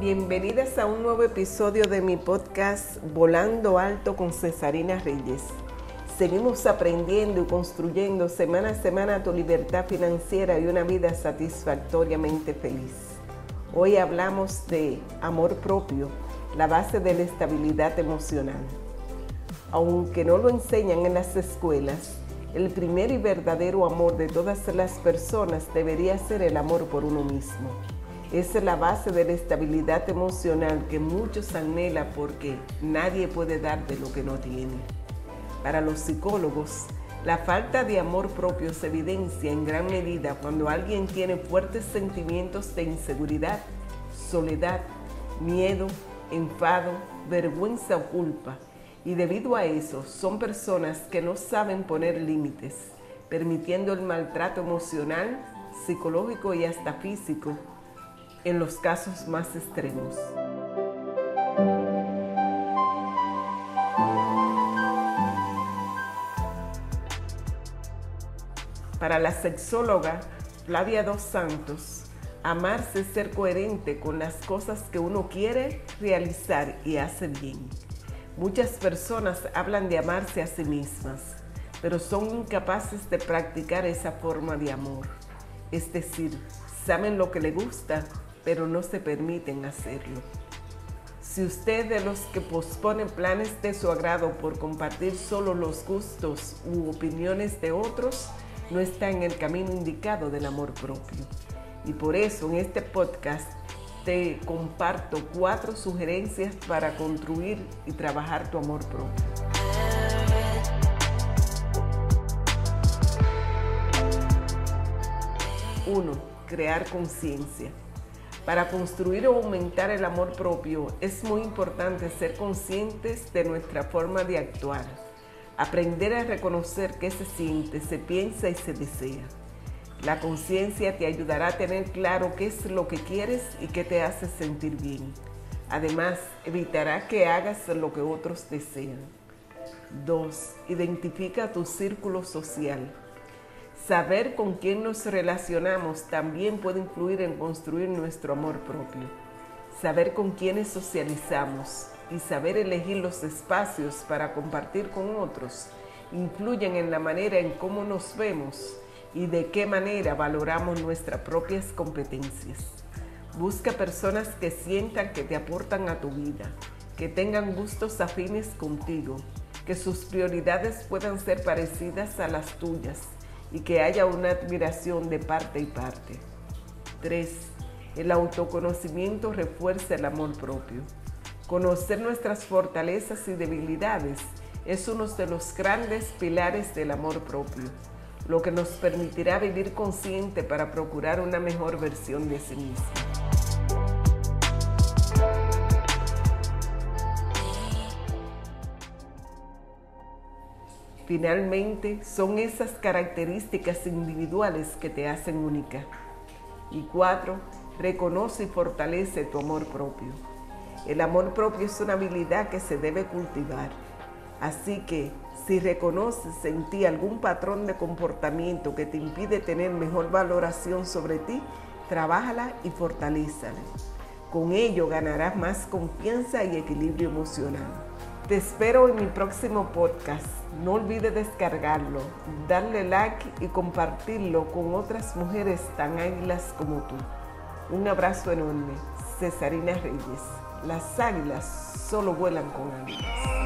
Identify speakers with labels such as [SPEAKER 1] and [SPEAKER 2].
[SPEAKER 1] Bienvenidas a un nuevo episodio de mi podcast Volando Alto con Cesarina Reyes. Seguimos aprendiendo y construyendo semana a semana tu libertad financiera y una vida satisfactoriamente feliz. Hoy hablamos de amor propio, la base de la estabilidad emocional. Aunque no lo enseñan en las escuelas, el primer y verdadero amor de todas las personas debería ser el amor por uno mismo. Es la base de la estabilidad emocional que muchos anhelan porque nadie puede dar de lo que no tiene. Para los psicólogos, la falta de amor propio se evidencia en gran medida cuando alguien tiene fuertes sentimientos de inseguridad, soledad, miedo, enfado, vergüenza o culpa y debido a eso son personas que no saben poner límites, permitiendo el maltrato emocional, psicológico y hasta físico en los casos más extremos. Para la sexóloga Flavia Dos Santos, amarse es ser coherente con las cosas que uno quiere realizar y hace bien. Muchas personas hablan de amarse a sí mismas, pero son incapaces de practicar esa forma de amor. Es decir, saben lo que le gusta, pero no se permiten hacerlo. Si usted de los que posponen planes de su agrado por compartir solo los gustos u opiniones de otros, no está en el camino indicado del amor propio. Y por eso en este podcast te comparto cuatro sugerencias para construir y trabajar tu amor propio. Uno, crear conciencia. Para construir o aumentar el amor propio es muy importante ser conscientes de nuestra forma de actuar, aprender a reconocer qué se siente, se piensa y se desea. La conciencia te ayudará a tener claro qué es lo que quieres y qué te hace sentir bien. Además, evitará que hagas lo que otros desean. 2. Identifica tu círculo social. Saber con quién nos relacionamos también puede influir en construir nuestro amor propio. Saber con quiénes socializamos y saber elegir los espacios para compartir con otros influyen en la manera en cómo nos vemos y de qué manera valoramos nuestras propias competencias. Busca personas que sientan que te aportan a tu vida, que tengan gustos afines contigo, que sus prioridades puedan ser parecidas a las tuyas y que haya una admiración de parte y parte. 3. El autoconocimiento refuerza el amor propio. Conocer nuestras fortalezas y debilidades es uno de los grandes pilares del amor propio lo que nos permitirá vivir consciente para procurar una mejor versión de sí mismo. Finalmente, son esas características individuales que te hacen única. Y cuatro, reconoce y fortalece tu amor propio. El amor propio es una habilidad que se debe cultivar. Así que si reconoces en ti algún patrón de comportamiento que te impide tener mejor valoración sobre ti, trabájala y fortalézala. Con ello ganarás más confianza y equilibrio emocional. Te espero en mi próximo podcast. No olvides descargarlo, darle like y compartirlo con otras mujeres tan águilas como tú. Un abrazo enorme. Cesarina Reyes. Las águilas solo vuelan con águilas.